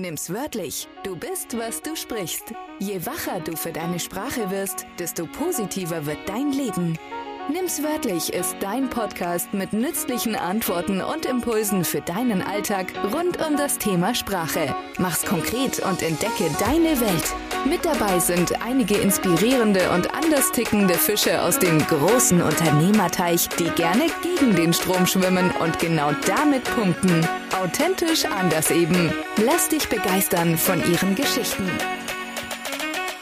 Nimm's wörtlich. Du bist, was du sprichst. Je wacher du für deine Sprache wirst, desto positiver wird dein Leben. Nimm's wörtlich ist dein Podcast mit nützlichen Antworten und Impulsen für deinen Alltag rund um das Thema Sprache. Mach's konkret und entdecke deine Welt. Mit dabei sind einige inspirierende und anders tickende Fische aus dem großen Unternehmerteich, die gerne gegen den Strom schwimmen und genau damit punkten. Authentisch anders eben. Lass dich begeistern von ihren Geschichten.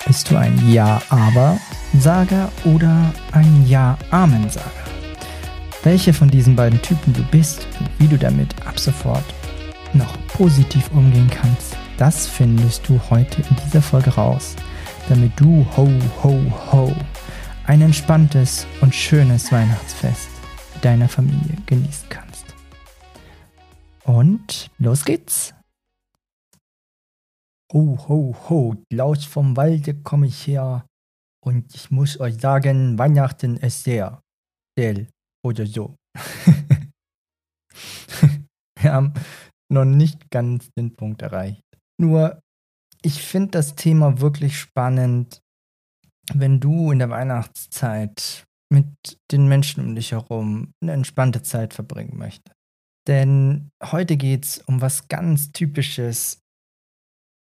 Bist du ein Ja-Aber-Sager oder ein Ja-Amen-Sager? Welche von diesen beiden Typen du bist und wie du damit ab sofort noch positiv umgehen kannst, das findest du heute in dieser Folge raus, damit du ho ho ho ein entspanntes und schönes Weihnachtsfest mit deiner Familie genießen kannst. Und los geht's! Ho ho ho, Laus vom Walde komme ich her und ich muss euch sagen, Weihnachten ist sehr still oder so. Wir haben noch nicht ganz den Punkt erreicht. Nur, ich finde das Thema wirklich spannend, wenn du in der Weihnachtszeit mit den Menschen um dich herum eine entspannte Zeit verbringen möchtest. Denn heute geht es um was ganz Typisches.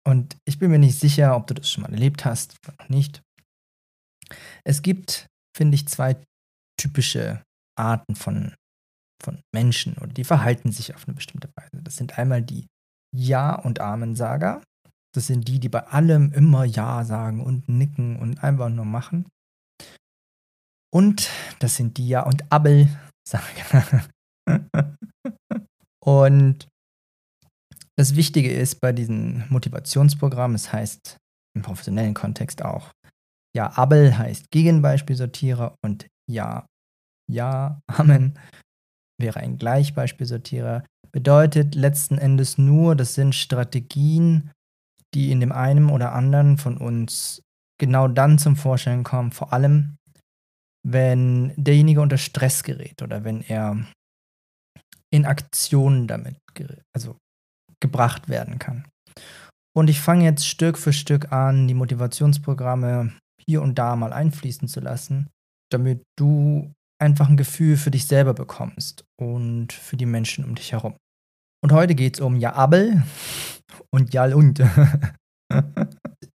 Und ich bin mir nicht sicher, ob du das schon mal erlebt hast oder noch nicht. Es gibt, finde ich, zwei typische Arten von, von Menschen oder die verhalten sich auf eine bestimmte Weise. Das sind einmal die ja- und Amen-Sager. Das sind die, die bei allem immer Ja sagen und nicken und einfach nur machen. Und das sind die Ja- und Abel-Sager. und das Wichtige ist bei diesen Motivationsprogrammen, es heißt im professionellen Kontext auch, ja, Abel heißt Gegenbeispielsortierer und ja, ja, Amen wäre ein Gleichbeispielsortierer bedeutet letzten Endes nur, das sind Strategien, die in dem einen oder anderen von uns genau dann zum Vorschein kommen, vor allem wenn derjenige unter Stress gerät oder wenn er in Aktionen damit also gebracht werden kann. Und ich fange jetzt Stück für Stück an, die Motivationsprogramme hier und da mal einfließen zu lassen, damit du einfach ein Gefühl für dich selber bekommst und für die Menschen um dich herum. Und heute geht es um Ja Abel und Jal und.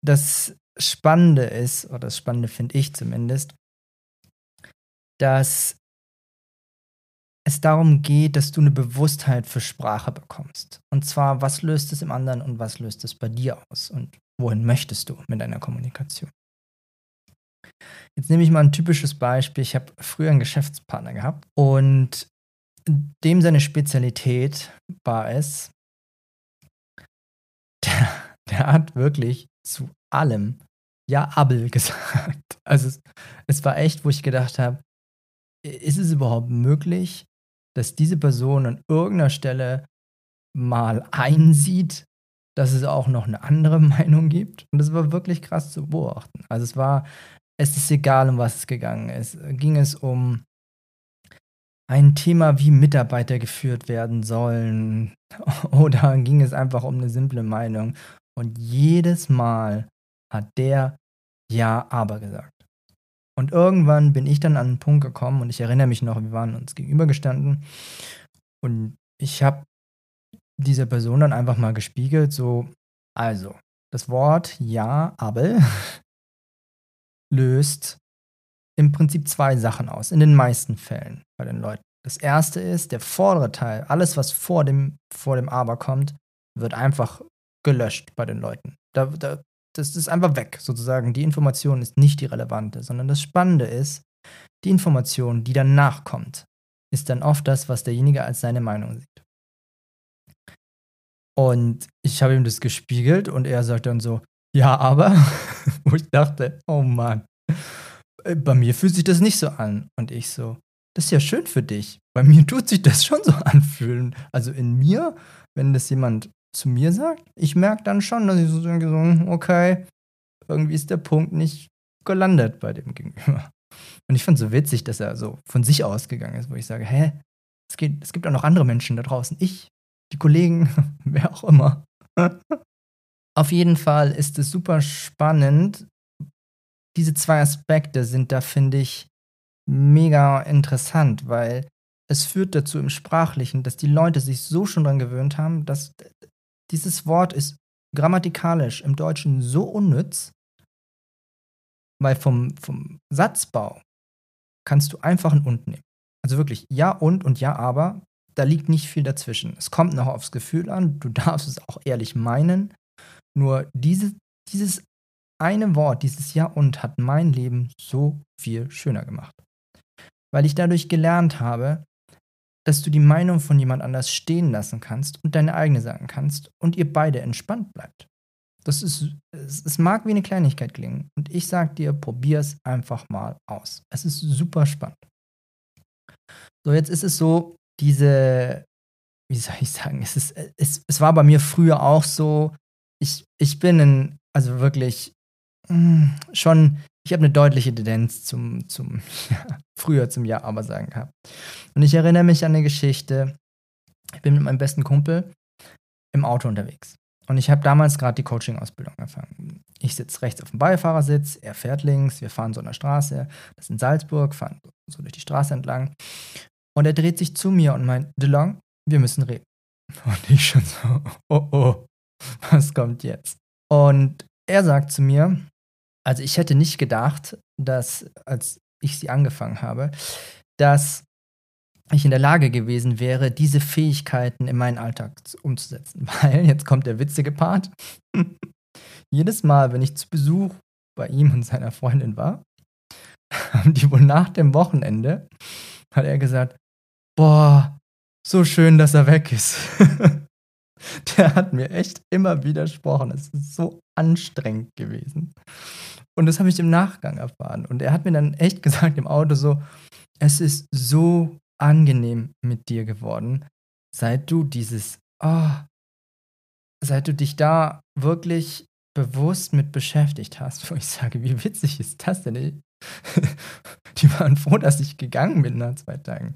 Das Spannende ist, oder das Spannende finde ich zumindest, dass es darum geht, dass du eine Bewusstheit für Sprache bekommst. Und zwar, was löst es im anderen und was löst es bei dir aus? Und wohin möchtest du mit deiner Kommunikation? Jetzt nehme ich mal ein typisches Beispiel. Ich habe früher einen Geschäftspartner gehabt und dem seine Spezialität war es, der, der hat wirklich zu allem ja Abel gesagt. Also es, es war echt, wo ich gedacht habe, ist es überhaupt möglich, dass diese Person an irgendeiner Stelle mal einsieht, dass es auch noch eine andere Meinung gibt? Und das war wirklich krass zu beobachten. Also es war, es ist egal, um was es gegangen ist. Ging es um ein Thema, wie Mitarbeiter geführt werden sollen? Oder ging es einfach um eine simple Meinung? Und jedes Mal hat der Ja, aber gesagt. Und irgendwann bin ich dann an einen Punkt gekommen und ich erinnere mich noch, wir waren uns gegenübergestanden und ich habe dieser Person dann einfach mal gespiegelt, so, also, das Wort Ja, aber löst im Prinzip zwei Sachen aus, in den meisten Fällen bei den Leuten. Das erste ist, der vordere Teil, alles, was vor dem, vor dem Aber kommt, wird einfach gelöscht bei den Leuten. Da, da, das ist einfach weg, sozusagen. Die Information ist nicht die relevante, sondern das Spannende ist, die Information, die danach kommt, ist dann oft das, was derjenige als seine Meinung sieht. Und ich habe ihm das gespiegelt und er sagt dann so, ja, aber, wo ich dachte, oh Mann, äh, bei mir fühlt sich das nicht so an. Und ich so, das ist ja schön für dich. Bei mir tut sich das schon so anfühlen. Also in mir, wenn das jemand zu mir sagt, ich merke dann schon, dass ich so denke, so, okay, irgendwie ist der Punkt nicht gelandet bei dem Gegenüber. Und ich fand es so witzig, dass er so von sich ausgegangen ist, wo ich sage, hä, es, geht, es gibt auch noch andere Menschen da draußen. Ich, die Kollegen, wer auch immer. Auf jeden Fall ist es super spannend. Diese zwei Aspekte sind da, finde ich, mega interessant, weil es führt dazu im Sprachlichen, dass die Leute sich so schon daran gewöhnt haben, dass dieses Wort ist grammatikalisch im Deutschen so unnütz, weil vom, vom Satzbau kannst du einfach ein und nehmen. Also wirklich ja und und ja aber, da liegt nicht viel dazwischen. Es kommt noch aufs Gefühl an, du darfst es auch ehrlich meinen. Nur diese, dieses eine Wort, dieses ja und hat mein Leben so viel schöner gemacht. Weil ich dadurch gelernt habe, dass du die Meinung von jemand anders stehen lassen kannst und deine eigene sagen kannst und ihr beide entspannt bleibt. Das ist, es, mag wie eine Kleinigkeit klingen und ich sag dir, probier es einfach mal aus. Es ist super spannend. So, jetzt ist es so, diese, wie soll ich sagen, es, ist, es, es war bei mir früher auch so, ich, ich bin ein, also wirklich mh, hm, schon, ich habe eine deutliche Tendenz zum, zum ja, früher zum Ja aber sagen gehabt. Und ich erinnere mich an eine Geschichte, ich bin mit meinem besten Kumpel im Auto unterwegs. Und ich habe damals gerade die Coaching-Ausbildung angefangen. Ich sitze rechts auf dem Beifahrersitz, er fährt links, wir fahren so an der Straße, das ist in Salzburg, fahren so durch die Straße entlang. Und er dreht sich zu mir und meint, DeLong, wir müssen reden. Und ich schon so, oh oh, was kommt jetzt? Und er sagt zu mir, also ich hätte nicht gedacht, dass, als ich sie angefangen habe, dass ich in der Lage gewesen wäre, diese Fähigkeiten in meinen Alltag umzusetzen. Weil, jetzt kommt der witzige Part, jedes Mal, wenn ich zu Besuch bei ihm und seiner Freundin war, haben die wohl nach dem Wochenende, hat er gesagt, boah, so schön, dass er weg ist. der hat mir echt immer widersprochen. Es ist so anstrengend gewesen. Und das habe ich im Nachgang erfahren. Und er hat mir dann echt gesagt im Auto so, es ist so angenehm mit dir geworden, seit du dieses, oh, seit du dich da wirklich bewusst mit beschäftigt hast, wo ich sage, wie witzig ist das denn? Die waren froh, dass ich gegangen bin nach zwei Tagen.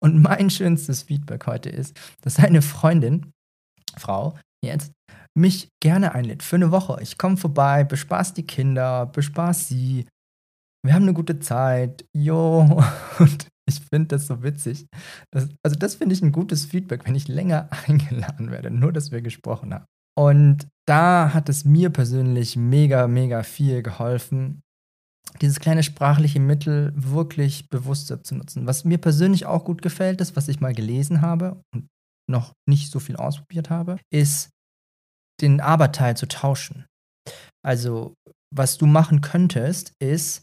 Und mein schönstes Feedback heute ist, dass seine Freundin, Frau, jetzt, mich gerne einlädt für eine Woche. Ich komme vorbei, bespaß die Kinder, bespaß sie. Wir haben eine gute Zeit. Jo. Und ich finde das so witzig. Das, also, das finde ich ein gutes Feedback, wenn ich länger eingeladen werde, nur dass wir gesprochen haben. Und da hat es mir persönlich mega, mega viel geholfen, dieses kleine sprachliche Mittel wirklich bewusster zu nutzen. Was mir persönlich auch gut gefällt, ist, was ich mal gelesen habe und noch nicht so viel ausprobiert habe, ist, den Aberteil zu tauschen. Also, was du machen könntest, ist,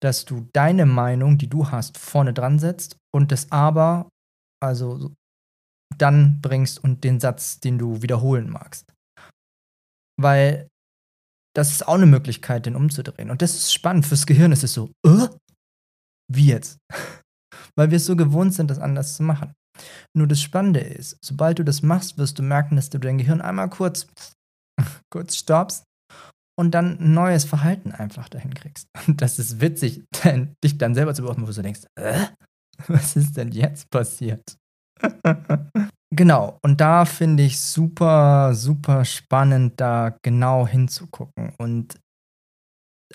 dass du deine Meinung, die du hast, vorne dran setzt und das Aber, also dann bringst und den Satz, den du wiederholen magst. Weil das ist auch eine Möglichkeit, den umzudrehen. Und das ist spannend. Fürs Gehirn ist es so, äh? wie jetzt? Weil wir es so gewohnt sind, das anders zu machen. Nur das Spannende ist, sobald du das machst, wirst du merken, dass du dein Gehirn einmal kurz, kurz stoppst und dann ein neues Verhalten einfach dahin kriegst. Und das ist witzig, denn, dich dann selber zu beobachten, wo du denkst, äh, was ist denn jetzt passiert? genau, und da finde ich super, super spannend, da genau hinzugucken und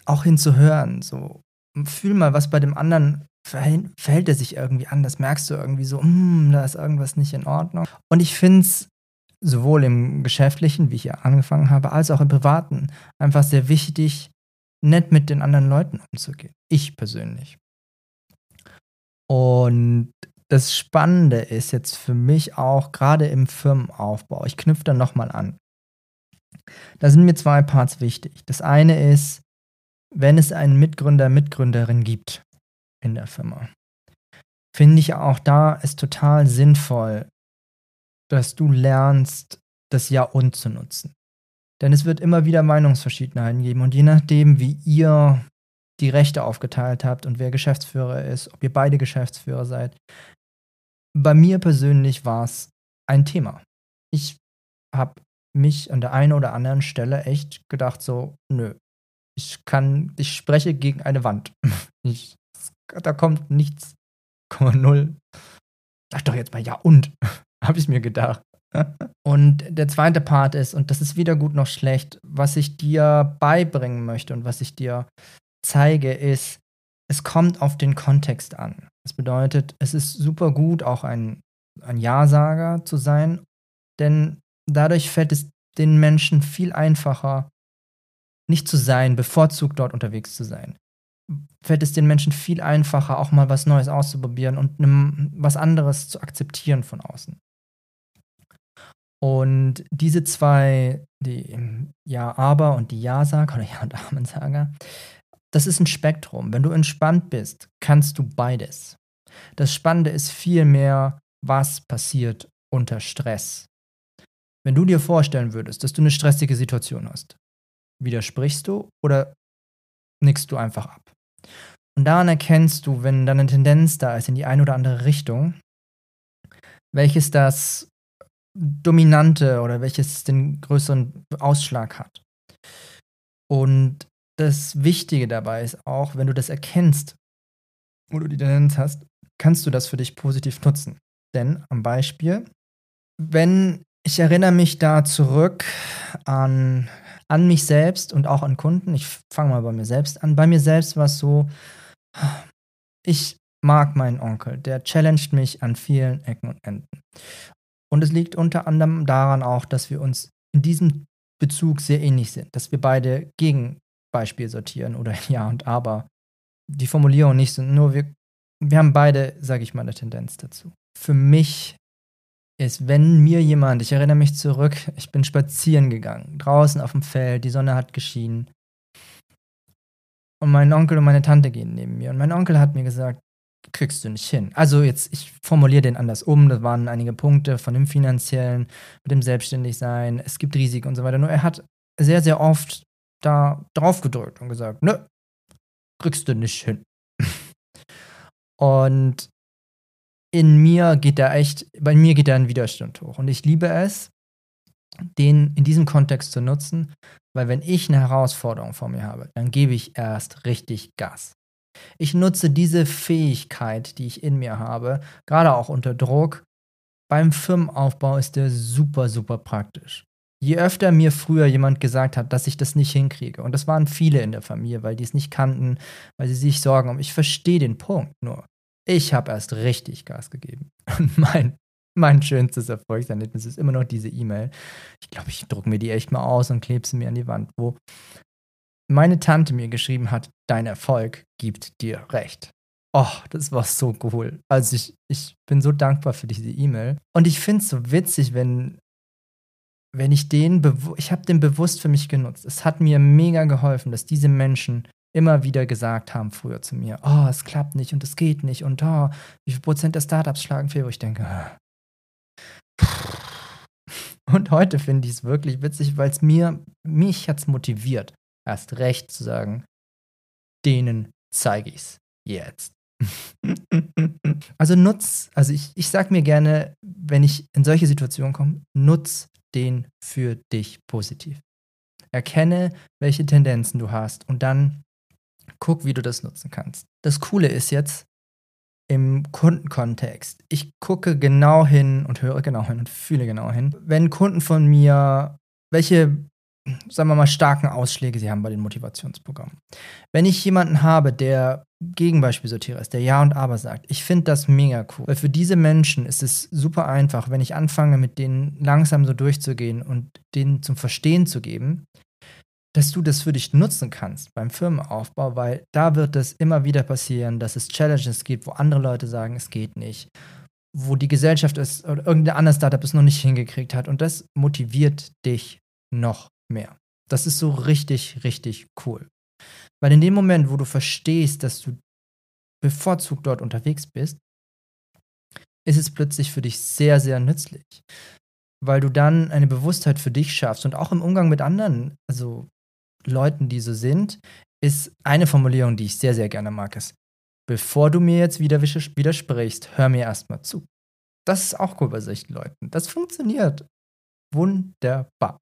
auch hinzuhören. So, fühl mal, was bei dem anderen verhält, er sich irgendwie anders. Merkst du irgendwie so, hm, da ist irgendwas nicht in Ordnung. Und ich finde es sowohl im Geschäftlichen, wie ich ja angefangen habe, als auch im Privaten einfach sehr wichtig, nett mit den anderen Leuten umzugehen. Ich persönlich. Und das Spannende ist jetzt für mich auch gerade im Firmenaufbau, ich knüpfe da nochmal an. Da sind mir zwei Parts wichtig. Das eine ist, wenn es einen Mitgründer, Mitgründerin gibt in der Firma, finde ich auch da ist total sinnvoll, dass du lernst, das Ja und zu nutzen. Denn es wird immer wieder Meinungsverschiedenheiten geben und je nachdem, wie ihr die Rechte aufgeteilt habt und wer Geschäftsführer ist, ob ihr beide Geschäftsführer seid, bei mir persönlich war es ein Thema. Ich habe mich an der einen oder anderen Stelle echt gedacht so, nö, ich kann, ich spreche gegen eine Wand. Ich, da kommt nichts, null. Sag doch jetzt mal ja und habe ich mir gedacht. und der zweite Part ist, und das ist weder gut noch schlecht, was ich dir beibringen möchte und was ich dir zeige, ist, es kommt auf den Kontext an. Das bedeutet, es ist super gut, auch ein, ein Ja-Sager zu sein, denn dadurch fällt es den Menschen viel einfacher, nicht zu sein, bevorzugt dort unterwegs zu sein. Fällt es den Menschen viel einfacher, auch mal was Neues auszuprobieren und was anderes zu akzeptieren von außen. Und diese zwei, die Ja, aber und die Ja-Sager oder Ja- und Amen-Sager, das ist ein Spektrum. Wenn du entspannt bist, kannst du beides. Das Spannende ist vielmehr, was passiert unter Stress. Wenn du dir vorstellen würdest, dass du eine stressige Situation hast, widersprichst du oder nickst du einfach ab? Und daran erkennst du, wenn dann eine Tendenz da ist in die eine oder andere Richtung, welches das dominante oder welches den größeren Ausschlag hat. Und das Wichtige dabei ist auch, wenn du das erkennst, wo du die Tendenz hast, kannst du das für dich positiv nutzen. Denn am Beispiel, wenn ich erinnere mich da zurück an, an mich selbst und auch an Kunden, ich fange mal bei mir selbst an. Bei mir selbst war es so, ich mag meinen Onkel, der challenged mich an vielen Ecken und Enden. Und es liegt unter anderem daran auch, dass wir uns in diesem Bezug sehr ähnlich sind, dass wir beide Gegenbeispiel sortieren oder Ja und Aber. Die Formulierung nicht sind, nur wir, wir haben beide, sage ich mal, eine Tendenz dazu. Für mich ist, wenn mir jemand, ich erinnere mich zurück, ich bin spazieren gegangen, draußen auf dem Feld, die Sonne hat geschienen. Und mein Onkel und meine Tante gehen neben mir. Und mein Onkel hat mir gesagt, kriegst du nicht hin. Also jetzt, ich formuliere den anders um. Das waren einige Punkte von dem finanziellen, mit dem Selbstständigsein. Es gibt Risiken und so weiter. Nur er hat sehr, sehr oft da drauf gedrückt und gesagt, nö, kriegst du nicht hin. und in mir geht da echt, bei mir geht da ein Widerstand hoch. Und ich liebe es, den in diesem Kontext zu nutzen, weil wenn ich eine Herausforderung vor mir habe, dann gebe ich erst richtig Gas. Ich nutze diese Fähigkeit, die ich in mir habe, gerade auch unter Druck. Beim Firmenaufbau ist der super, super praktisch. Je öfter mir früher jemand gesagt hat, dass ich das nicht hinkriege, und das waren viele in der Familie, weil die es nicht kannten, weil sie sich Sorgen um, ich verstehe den Punkt nur. Ich habe erst richtig Gas gegeben. Und mein, mein schönstes Erfolgserlebnis ist immer noch diese E-Mail. Ich glaube, ich drucke mir die echt mal aus und klebe sie mir an die Wand, wo meine Tante mir geschrieben hat, dein Erfolg gibt dir recht. Oh, das war so cool. Also ich, ich bin so dankbar für diese E-Mail. Und ich finde es so witzig, wenn, wenn ich den, ich habe den bewusst für mich genutzt. Es hat mir mega geholfen, dass diese Menschen immer wieder gesagt haben früher zu mir, oh, es klappt nicht und es geht nicht und oh, wie viel Prozent der Startups schlagen fehl, wo ich denke, und heute finde ich es wirklich witzig, weil es mir, mich hat es motiviert, erst recht zu sagen, denen zeige ich es jetzt. also nutz, also ich, ich sag mir gerne, wenn ich in solche Situationen komme, nutz den für dich positiv. Erkenne, welche Tendenzen du hast und dann Guck, wie du das nutzen kannst. Das Coole ist jetzt im Kundenkontext. Ich gucke genau hin und höre genau hin und fühle genau hin. Wenn Kunden von mir, welche, sagen wir mal, starken Ausschläge sie haben bei den Motivationsprogrammen. Wenn ich jemanden habe, der Gegenbeispielsortierer ist, der Ja und Aber sagt, ich finde das mega cool. Weil für diese Menschen ist es super einfach, wenn ich anfange, mit denen langsam so durchzugehen und denen zum Verstehen zu geben, dass du das für dich nutzen kannst beim Firmenaufbau, weil da wird es immer wieder passieren, dass es Challenges gibt, wo andere Leute sagen, es geht nicht, wo die Gesellschaft es oder irgendein anderes Startup es noch nicht hingekriegt hat und das motiviert dich noch mehr. Das ist so richtig, richtig cool. Weil in dem Moment, wo du verstehst, dass du bevorzugt dort unterwegs bist, ist es plötzlich für dich sehr, sehr nützlich. Weil du dann eine Bewusstheit für dich schaffst und auch im Umgang mit anderen, also Leuten, die so sind, ist eine Formulierung, die ich sehr, sehr gerne mag, ist, bevor du mir jetzt wieder widersprichst, hör mir erstmal zu. Das ist auch cool bei solchen Leuten. Das funktioniert. Wunderbar.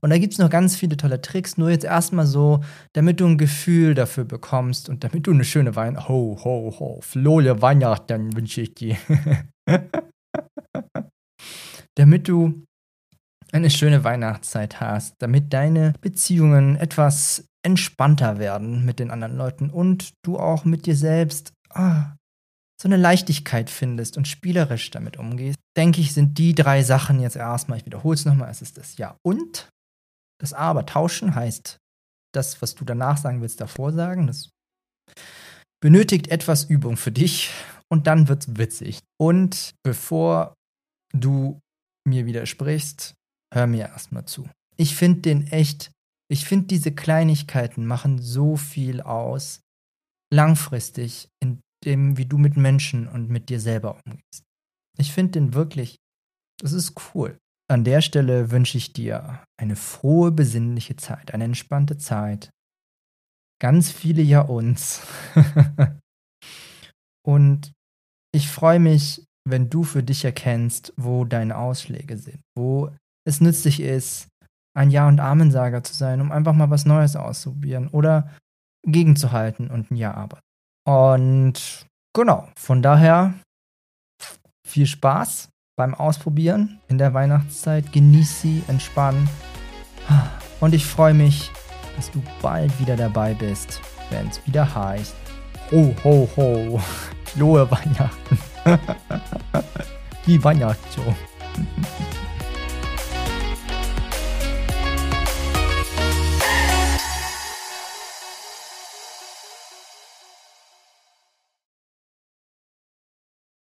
Und da gibt es noch ganz viele tolle Tricks, nur jetzt erstmal so, damit du ein Gefühl dafür bekommst und damit du eine schöne Wein, ho, ho, ho, frohe Weihnachten wünsche ich dir. damit du eine schöne Weihnachtszeit hast, damit deine Beziehungen etwas entspannter werden mit den anderen Leuten und du auch mit dir selbst ah, so eine Leichtigkeit findest und spielerisch damit umgehst, denke ich, sind die drei Sachen jetzt erstmal, ich wiederhole es nochmal, es ist das Ja und. Das Aber tauschen heißt, das, was du danach sagen willst, davor sagen. Das benötigt etwas Übung für dich und dann wird's witzig. Und bevor du mir widersprichst, hör mir erstmal zu. Ich finde den echt, ich finde diese Kleinigkeiten machen so viel aus, langfristig, in dem, wie du mit Menschen und mit dir selber umgehst. Ich finde den wirklich, das ist cool. An der Stelle wünsche ich dir eine frohe, besinnliche Zeit, eine entspannte Zeit. Ganz viele Ja uns. und ich freue mich, wenn du für dich erkennst, wo deine Ausschläge sind, wo es nützlich ist, ein Ja- und Amensager zu sein, um einfach mal was Neues auszuprobieren oder gegenzuhalten und ein Ja arbeiten. Und genau, von daher viel Spaß beim Ausprobieren in der Weihnachtszeit. Genieß sie, entspann. Und ich freue mich, dass du bald wieder dabei bist, wenn es wieder heißt: Ho, ho, ho, frohe Weihnachten. Die Weihnachtsshow.